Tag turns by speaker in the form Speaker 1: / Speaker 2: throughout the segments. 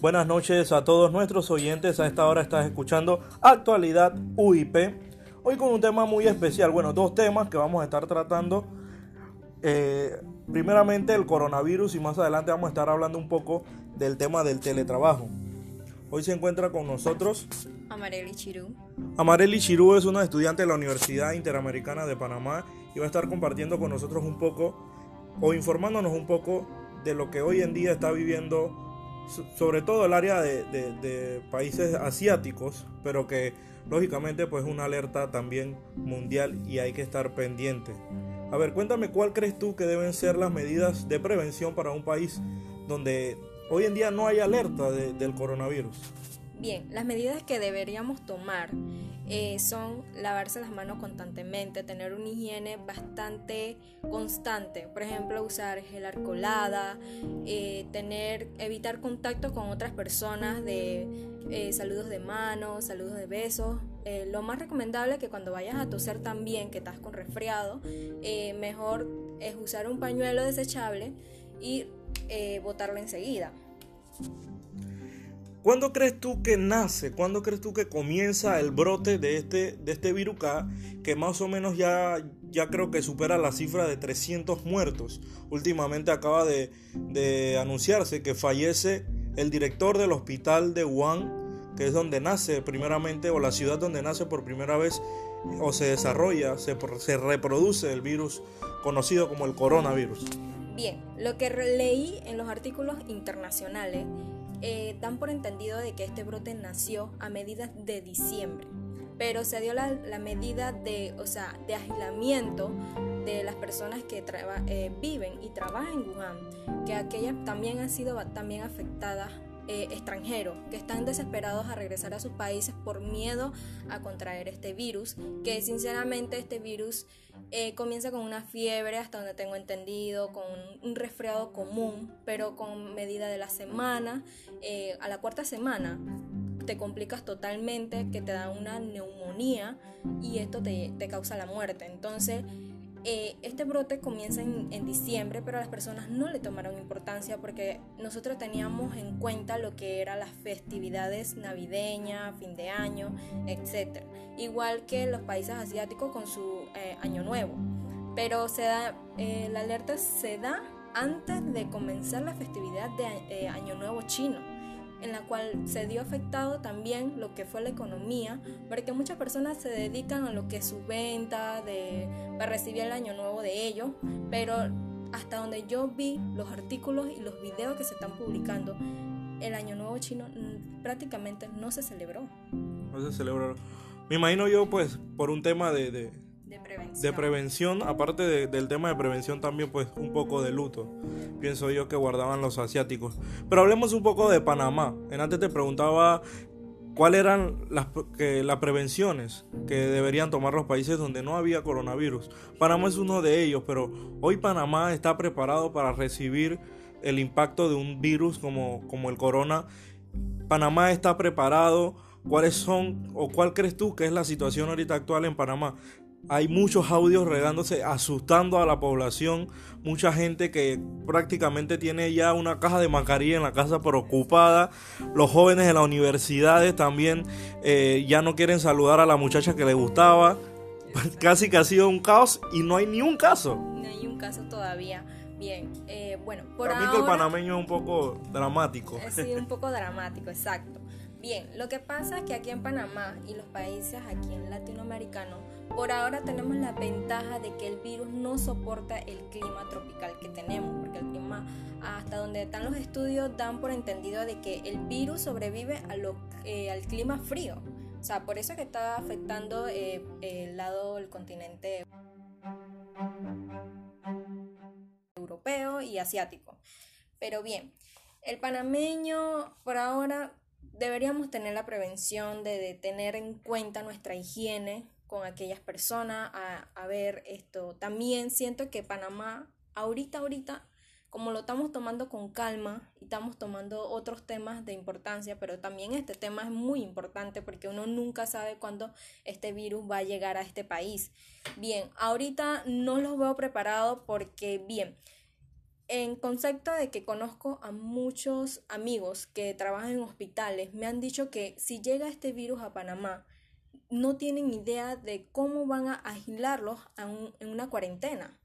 Speaker 1: Buenas noches a todos nuestros oyentes. A esta hora estás escuchando Actualidad UIP. Hoy con un tema muy especial. Bueno, dos temas que vamos a estar tratando. Eh, primeramente el coronavirus y más adelante vamos a estar hablando un poco del tema del teletrabajo. Hoy se encuentra con nosotros
Speaker 2: Amareli Chirú.
Speaker 1: Amareli Chirú es una estudiante de la Universidad Interamericana de Panamá y va a estar compartiendo con nosotros un poco o informándonos un poco de lo que hoy en día está viviendo sobre todo el área de, países asiáticos, pero que lógicamente pues es una alerta también mundial y hay que estar pendiente. A ver, cuéntame cuál crees tú que deben ser las medidas de prevención para un país donde hoy en día no hay alerta del coronavirus.
Speaker 2: Bien, las medidas que deberíamos tomar eh, son lavarse las manos constantemente, tener una higiene bastante constante, por ejemplo usar gel alcoholada, eh, tener, evitar contacto con otras personas de eh, saludos de manos, saludos de besos. lo más recomendable es que cuando vayas a toser también, que estás con resfriado, mejor es usar un pañuelo desechable y botarlo enseguida.
Speaker 1: ¿Cuándo crees tú que nace? ¿Cuándo crees tú que comienza el brote de este, de este virus que más o menos ya, ya creo que supera la cifra de 300 muertos? Últimamente acaba de, anunciarse que fallece el director del hospital de Wuhan, que es donde nace primeramente, o la ciudad donde nace por primera vez, o se desarrolla, se, se reproduce el virus conocido como el coronavirus.
Speaker 2: Bien, lo que leí en los artículos internacionales eh, dan por entendido de que este brote nació a medida de diciembre, pero se dio la, medida de, o sea, de aislamiento de las personas que eh, viven y trabajan en Wuhan, que aquellas también han sido también afectadas eh, extranjeros que están desesperados a regresar a sus países por miedo a contraer este virus, que sinceramente este virus eh, comienza con una fiebre, hasta donde tengo entendido, con un resfriado común, pero con medida de la semana, eh, a la cuarta semana te complicas totalmente, que te da una neumonía y esto te, te causa la muerte. Entonces, eh, este brote comienza en, diciembre, pero las personas no le tomaron importancia porque nosotros teníamos en cuenta lo que eran las festividades navideñas, fin de año, etc. Igual que los países asiáticos con su eh, año nuevo. Pero se eh, la alerta se da antes de comenzar la festividad de año nuevo chino en la cual se dio afectado también lo que fue la economía, porque muchas personas se dedican a lo que es su venta de, para recibir el año nuevo de ellos, pero hasta donde yo vi los artículos y los videos que se están publicando, el año nuevo chino prácticamente no se celebró.
Speaker 1: No se celebró. Me imagino yo pues por un tema de de prevención, aparte del tema de prevención también pues un poco de luto, pienso yo que guardaban los asiáticos. Pero hablemos un poco de Panamá. En antes te preguntaba cuáles eran las, que, las prevenciones que deberían tomar los países donde no había coronavirus. Panamá es uno de ellos, pero hoy Panamá está preparado para recibir el impacto de un virus como, como el corona. Panamá está preparado. ¿Cuáles son o cuál crees tú que es la situación ahorita actual en Panamá? Hay muchos audios regándose, asustando a la población. Mucha gente que prácticamente tiene ya una caja de mascarilla en la casa preocupada. Los jóvenes de las universidades también eh, ya no quieren saludar a la muchacha que les gustaba. Casi que ha sido un caos y no hay ni un caso.
Speaker 2: No hay un caso todavía. Bien, eh, bueno,
Speaker 1: por También que el panameño es un poco dramático.
Speaker 2: Sí, un poco dramático, exacto. Bien, lo que pasa es que aquí en Panamá y los países aquí en latinoamericanos, por ahora tenemos la ventaja de que el virus no soporta el clima tropical que tenemos, porque el clima, hasta donde están los estudios, dan por entendido de que el virus sobrevive eh, al clima frío. O sea, por eso es que está afectando eh, el lado del continente europeo y asiático. Pero bien, el panameño por ahora deberíamos tener la prevención de, tener en cuenta nuestra higiene con aquellas personas, a, ver esto. También siento que Panamá, ahorita, ahorita, como lo estamos tomando con calma y estamos tomando otros temas de importancia, pero también este tema es muy importante porque uno nunca sabe cuándo este virus va a llegar a este país. Bien, ahorita no los veo preparados porque, bien, en concepto de que conozco a muchos amigos que trabajan en hospitales, me han dicho que si llega este virus a Panamá, no tienen idea de cómo van a agilarlos en una cuarentena.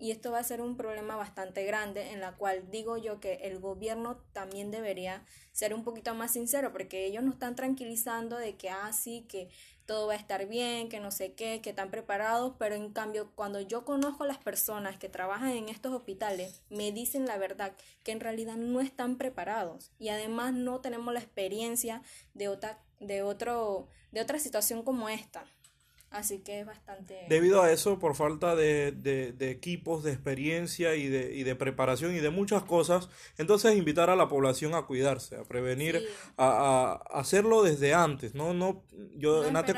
Speaker 2: Y esto va a ser un problema bastante grande en la cual digo yo que el gobierno también debería ser un poquito más sincero porque ellos nos están tranquilizando de que así, ah, que todo va a estar bien, que no sé qué, que están preparados, pero en cambio cuando yo conozco a las personas que trabajan en estos hospitales, me dicen la verdad que en realidad no están preparados y además no tenemos la experiencia de otra de otro de otra situación como esta. Así que es bastante...
Speaker 1: Debido a eso, por falta de, de, equipos, de experiencia y de, y de preparación y de muchas cosas, entonces invitar a la población a cuidarse, a prevenir, a, a, hacerlo desde antes, ¿no? no yo no te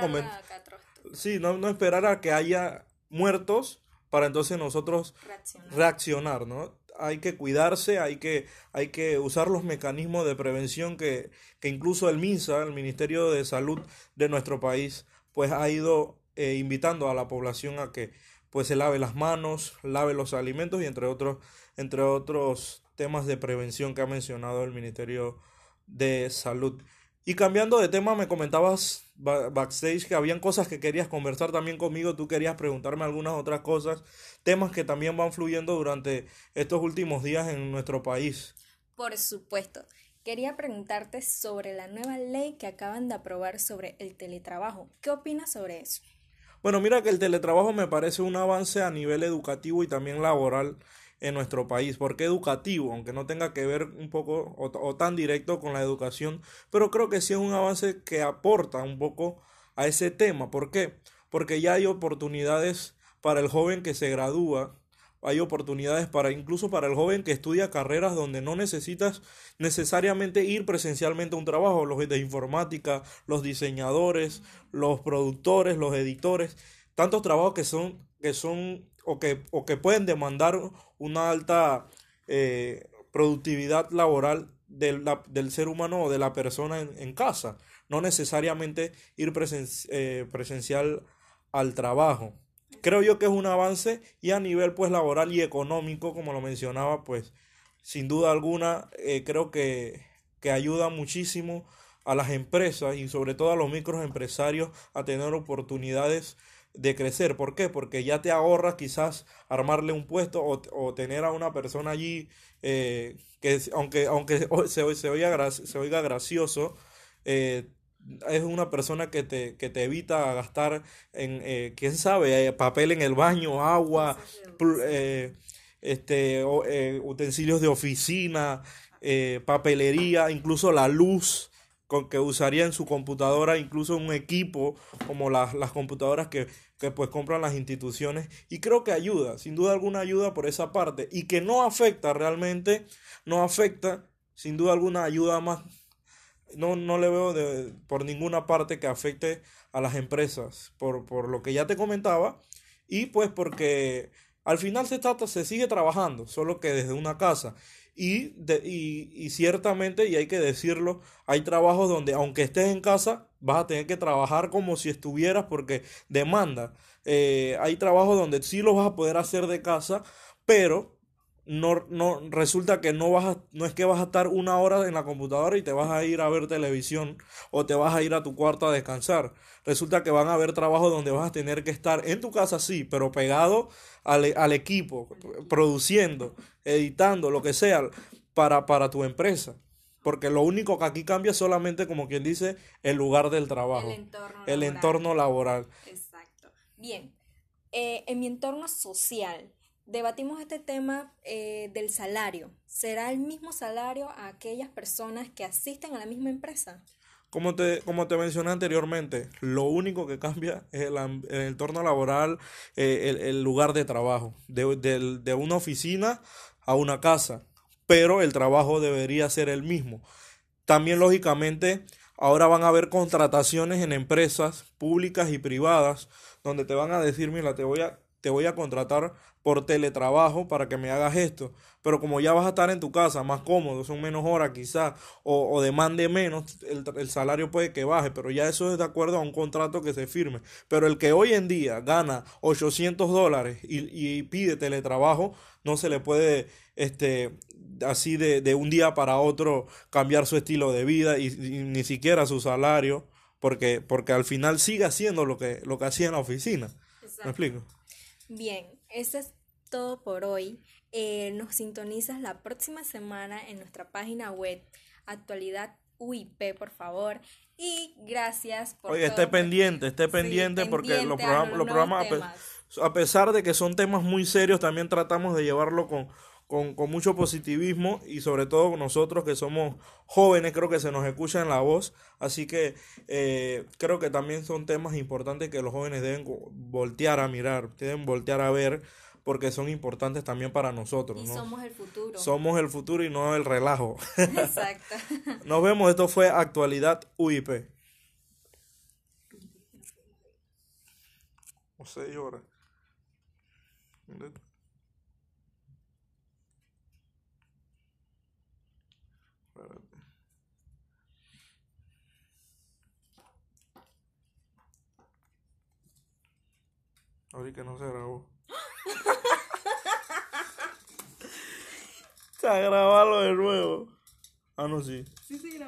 Speaker 1: Sí, no, no esperar a que haya muertos para entonces nosotros reaccionar, reaccionar ¿no? Hay que cuidarse, hay que, hay que usar los mecanismos de prevención que, que incluso el MINSA, el Ministerio de Salud de nuestro país, pues ha ido eh, invitando a la población a que pues se lave las manos, lave los alimentos y entre otros, entre otros temas de prevención que ha mencionado el Ministerio de Salud. Y cambiando de tema, me comentabas backstage que habían cosas que querías conversar también conmigo, tú querías preguntarme algunas otras cosas, temas que también van fluyendo durante estos últimos días en nuestro país.
Speaker 2: Por supuesto. Quería preguntarte sobre la nueva ley que acaban de aprobar sobre el teletrabajo. ¿Qué opinas sobre eso?
Speaker 1: Bueno, mira que el teletrabajo me parece un avance a nivel educativo y también laboral en nuestro país. porque educativo? Aunque no tenga que ver un poco o, tan directo con la educación, pero creo que sí es un avance que aporta un poco a ese tema. ¿Por qué? Porque ya hay oportunidades para el joven que se gradúa hay oportunidades para incluso para el joven que estudia carreras donde no necesitas necesariamente ir presencialmente a un trabajo, los de informática, los diseñadores, los productores, los editores, tantos trabajos que son que son o que, o que pueden demandar una alta eh, productividad laboral del, del, ser humano o de la persona en, casa, no necesariamente ir eh, presencial al trabajo. Creo yo que es un avance y a nivel pues laboral y económico, como lo mencionaba, pues sin duda alguna eh, creo que, que ayuda muchísimo a las empresas y sobre todo a los microempresarios a tener oportunidades de crecer. ¿Por qué? Porque ya te ahorras quizás armarle un puesto o, o tener a una persona allí eh, que aunque, aunque se, se, oiga, se oiga gracioso, eh, es una persona que te, que te evita gastar en, eh, quién sabe, papel en el baño, agua, este, utensilios de oficina, papelería, incluso la luz con que usaría en su computadora, incluso un equipo como las, las computadoras que, que pues compran las instituciones. Y creo que ayuda, sin duda alguna ayuda por esa parte. Y que no afecta realmente, no afecta, sin duda alguna ayuda más no, no le veo de, por ninguna parte que afecte a las empresas, por, por lo que ya te comentaba, y pues porque al final se, trata, se sigue trabajando, solo que desde una casa. Y, de, y, y, ciertamente, y hay que decirlo, hay trabajos donde aunque estés en casa, vas a tener que trabajar como si estuvieras porque demanda. Eh, hay trabajos donde sí lo vas a poder hacer de casa, pero no, no resulta que no vas a, no es que vas a estar una hora en la computadora y te vas a ir a ver televisión o te vas a ir a tu cuarto a descansar. Resulta que van a haber trabajos donde vas a tener que estar en tu casa sí, pero pegado al, al equipo, produciendo, editando, lo que sea, para, para tu empresa. Porque lo único que aquí cambia es solamente, como quien dice, el lugar del trabajo. El entorno laboral. El entorno laboral.
Speaker 2: Exacto. Bien. Eh, en mi entorno social, debatimos este tema eh, del salario. ¿Será el mismo salario a aquellas personas que asisten a la misma empresa?
Speaker 1: Como te, como te mencioné anteriormente, lo único que cambia es el, entorno laboral, eh, el, lugar de trabajo, de, de una oficina a una casa, pero el trabajo debería ser el mismo. También, lógicamente, ahora van a haber contrataciones en empresas públicas y privadas donde te van a decir, mira, te voy a te voy a contratar por teletrabajo para que me hagas esto. Pero como ya vas a estar en tu casa, más cómodo, son menos horas quizás, o, o demande menos, el, el, salario puede que baje, pero ya eso es de acuerdo a un contrato que se firme. Pero el que hoy en día gana 800 dólares y, y pide teletrabajo, no se le puede, este, así de, de, un día para otro cambiar su estilo de vida y, y ni siquiera su salario porque, porque al final sigue haciendo lo que, lo que hacía en la oficina. Exacto. ¿Me explico?
Speaker 2: Bien, eso es todo por hoy. Eh, nos sintonizas la próxima semana en nuestra página web actualidad UIP, por favor. Y gracias
Speaker 1: por. Oye, esté pendiente, esté pendiente, porque los programas, los programas a pesar de que son temas muy serios, también tratamos de llevarlo con, con, con, mucho positivismo y sobre todo nosotros que somos jóvenes, creo que se nos escucha en la voz, así que eh, creo que también son temas importantes que los jóvenes deben voltear a mirar, deben voltear a ver porque son importantes también para nosotros.
Speaker 2: Y somos el futuro.
Speaker 1: Somos el futuro y no el relajo. Exacto. Nos vemos, esto fue Actualidad UIP. O seis horas. Ahorita no se grabó. Se grabarlo de nuevo. Ah, no, sí. Sí, sí,